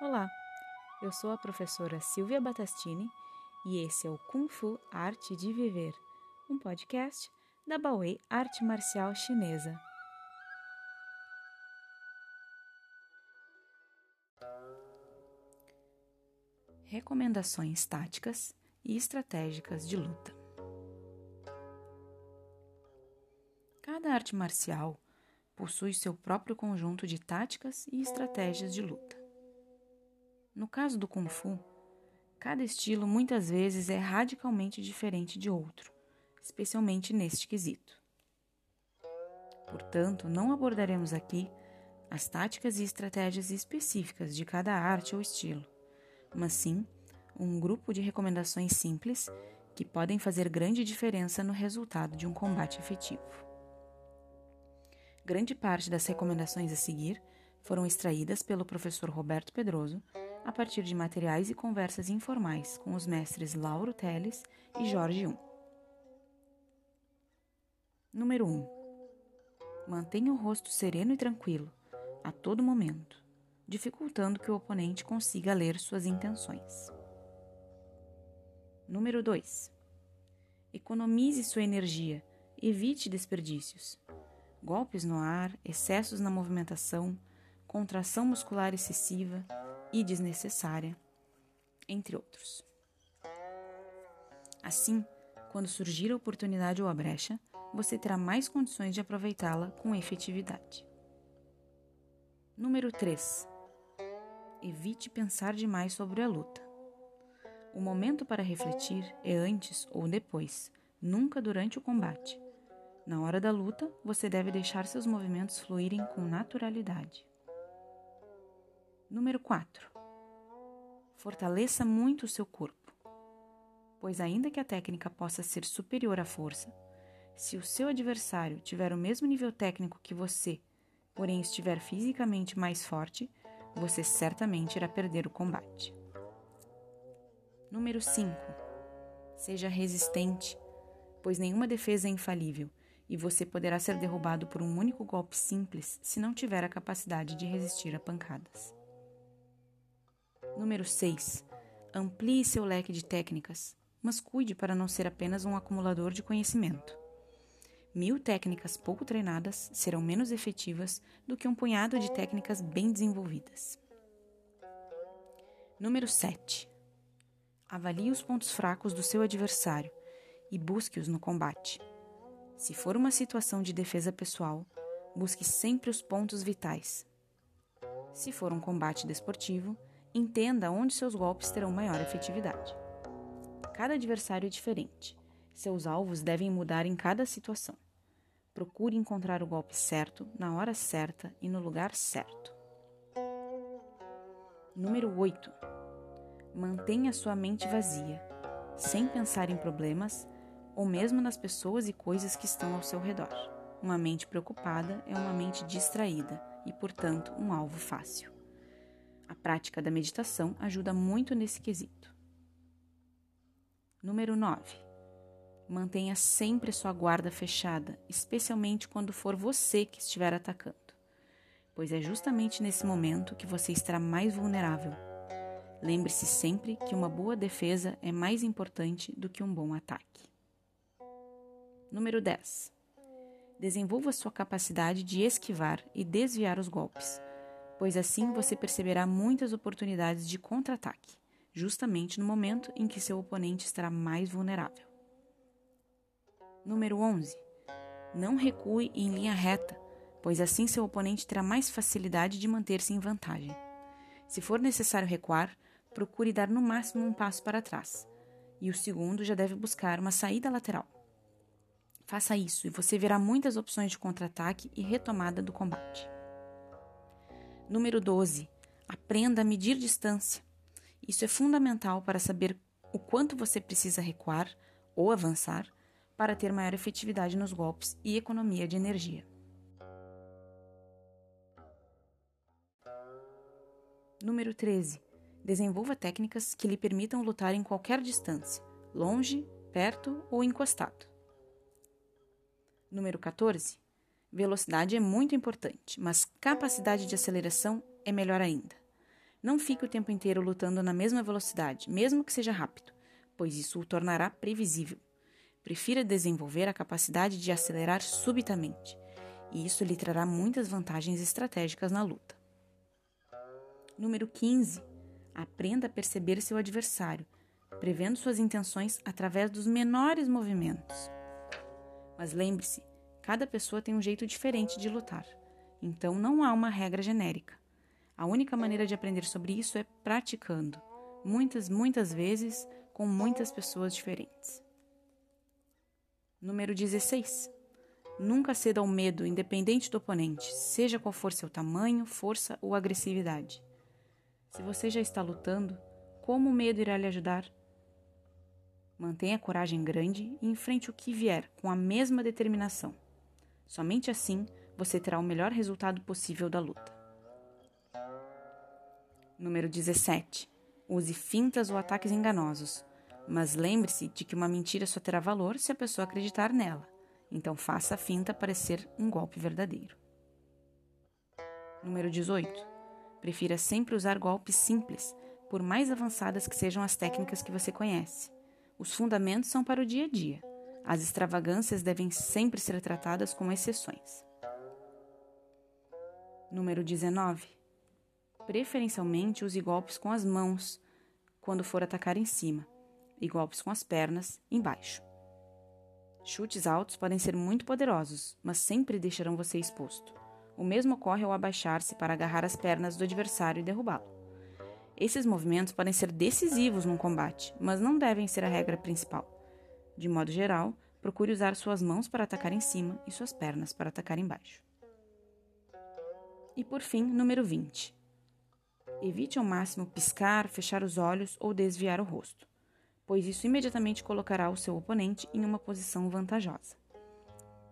Olá, eu sou a professora Silvia Batastini e esse é o Kung Fu Arte de Viver, um podcast da Baoei Arte Marcial Chinesa. Recomendações táticas e estratégicas de luta. Cada arte marcial possui seu próprio conjunto de táticas e estratégias de luta. No caso do Kung Fu, cada estilo muitas vezes é radicalmente diferente de outro, especialmente neste quesito. Portanto, não abordaremos aqui as táticas e estratégias específicas de cada arte ou estilo, mas sim um grupo de recomendações simples que podem fazer grande diferença no resultado de um combate efetivo. Grande parte das recomendações a seguir foram extraídas pelo professor Roberto Pedroso a partir de materiais e conversas informais com os mestres Lauro Teles e Jorge Um. Número 1. Mantenha o rosto sereno e tranquilo a todo momento, dificultando que o oponente consiga ler suas intenções. Número 2. Economize sua energia, evite desperdícios. Golpes no ar, excessos na movimentação, contração muscular excessiva e desnecessária, entre outros. Assim, quando surgir a oportunidade ou a brecha, você terá mais condições de aproveitá-la com efetividade. Número 3. Evite pensar demais sobre a luta. O momento para refletir é antes ou depois, nunca durante o combate. Na hora da luta, você deve deixar seus movimentos fluírem com naturalidade. Número 4. Fortaleça muito o seu corpo, pois, ainda que a técnica possa ser superior à força, se o seu adversário tiver o mesmo nível técnico que você, porém estiver fisicamente mais forte, você certamente irá perder o combate. Número 5. Seja resistente, pois nenhuma defesa é infalível e você poderá ser derrubado por um único golpe simples se não tiver a capacidade de resistir a pancadas. Número 6. Amplie seu leque de técnicas, mas cuide para não ser apenas um acumulador de conhecimento. Mil técnicas pouco treinadas serão menos efetivas do que um punhado de técnicas bem desenvolvidas. Número 7. Avalie os pontos fracos do seu adversário e busque-os no combate. Se for uma situação de defesa pessoal, busque sempre os pontos vitais. Se for um combate desportivo, Entenda onde seus golpes terão maior efetividade. Cada adversário é diferente. Seus alvos devem mudar em cada situação. Procure encontrar o golpe certo, na hora certa e no lugar certo. Número 8. Mantenha sua mente vazia, sem pensar em problemas ou mesmo nas pessoas e coisas que estão ao seu redor. Uma mente preocupada é uma mente distraída e, portanto, um alvo fácil. A prática da meditação ajuda muito nesse quesito. Número 9. Mantenha sempre sua guarda fechada, especialmente quando for você que estiver atacando, pois é justamente nesse momento que você estará mais vulnerável. Lembre-se sempre que uma boa defesa é mais importante do que um bom ataque. Número 10. Desenvolva sua capacidade de esquivar e desviar os golpes pois assim você perceberá muitas oportunidades de contra-ataque, justamente no momento em que seu oponente estará mais vulnerável. Número 11. Não recue em linha reta, pois assim seu oponente terá mais facilidade de manter-se em vantagem. Se for necessário recuar, procure dar no máximo um passo para trás, e o segundo já deve buscar uma saída lateral. Faça isso e você verá muitas opções de contra-ataque e retomada do combate. Número 12. Aprenda a medir distância. Isso é fundamental para saber o quanto você precisa recuar ou avançar para ter maior efetividade nos golpes e economia de energia. Número 13. Desenvolva técnicas que lhe permitam lutar em qualquer distância, longe, perto ou encostado. Número 14. Velocidade é muito importante, mas capacidade de aceleração é melhor ainda. Não fique o tempo inteiro lutando na mesma velocidade, mesmo que seja rápido, pois isso o tornará previsível. Prefira desenvolver a capacidade de acelerar subitamente, e isso lhe trará muitas vantagens estratégicas na luta. Número 15. Aprenda a perceber seu adversário, prevendo suas intenções através dos menores movimentos. Mas lembre-se, cada pessoa tem um jeito diferente de lutar, então não há uma regra genérica. A única maneira de aprender sobre isso é praticando, muitas, muitas vezes, com muitas pessoas diferentes. Número 16. Nunca ceda ao medo, independente do oponente, seja qual for seu tamanho, força ou agressividade. Se você já está lutando, como o medo irá lhe ajudar? Mantenha a coragem grande e enfrente o que vier com a mesma determinação. Somente assim você terá o melhor resultado possível da luta. Número 17. Use fintas ou ataques enganosos, mas lembre-se de que uma mentira só terá valor se a pessoa acreditar nela. Então faça a finta parecer um golpe verdadeiro. Número 18. Prefira sempre usar golpes simples, por mais avançadas que sejam as técnicas que você conhece. Os fundamentos são para o dia a dia. As extravagâncias devem sempre ser tratadas como exceções. Número 19 Preferencialmente use golpes com as mãos quando for atacar em cima, e golpes com as pernas embaixo. Chutes altos podem ser muito poderosos, mas sempre deixarão você exposto. O mesmo ocorre ao abaixar-se para agarrar as pernas do adversário e derrubá-lo. Esses movimentos podem ser decisivos num combate, mas não devem ser a regra principal. De modo geral, procure usar suas mãos para atacar em cima e suas pernas para atacar embaixo. E por fim, número 20. Evite ao máximo piscar, fechar os olhos ou desviar o rosto, pois isso imediatamente colocará o seu oponente em uma posição vantajosa.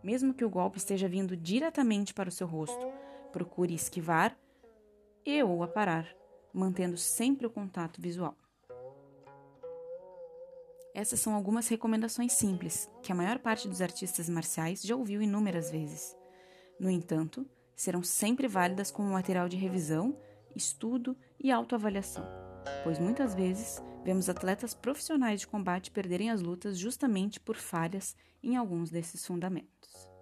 Mesmo que o golpe esteja vindo diretamente para o seu rosto, procure esquivar e ou aparar, mantendo sempre o contato visual. Essas são algumas recomendações simples que a maior parte dos artistas marciais já ouviu inúmeras vezes. No entanto, serão sempre válidas como material de revisão estudo e autoavaliação, pois muitas vezes vemos atletas profissionais de combate perderem as lutas justamente por falhas em alguns desses fundamentos.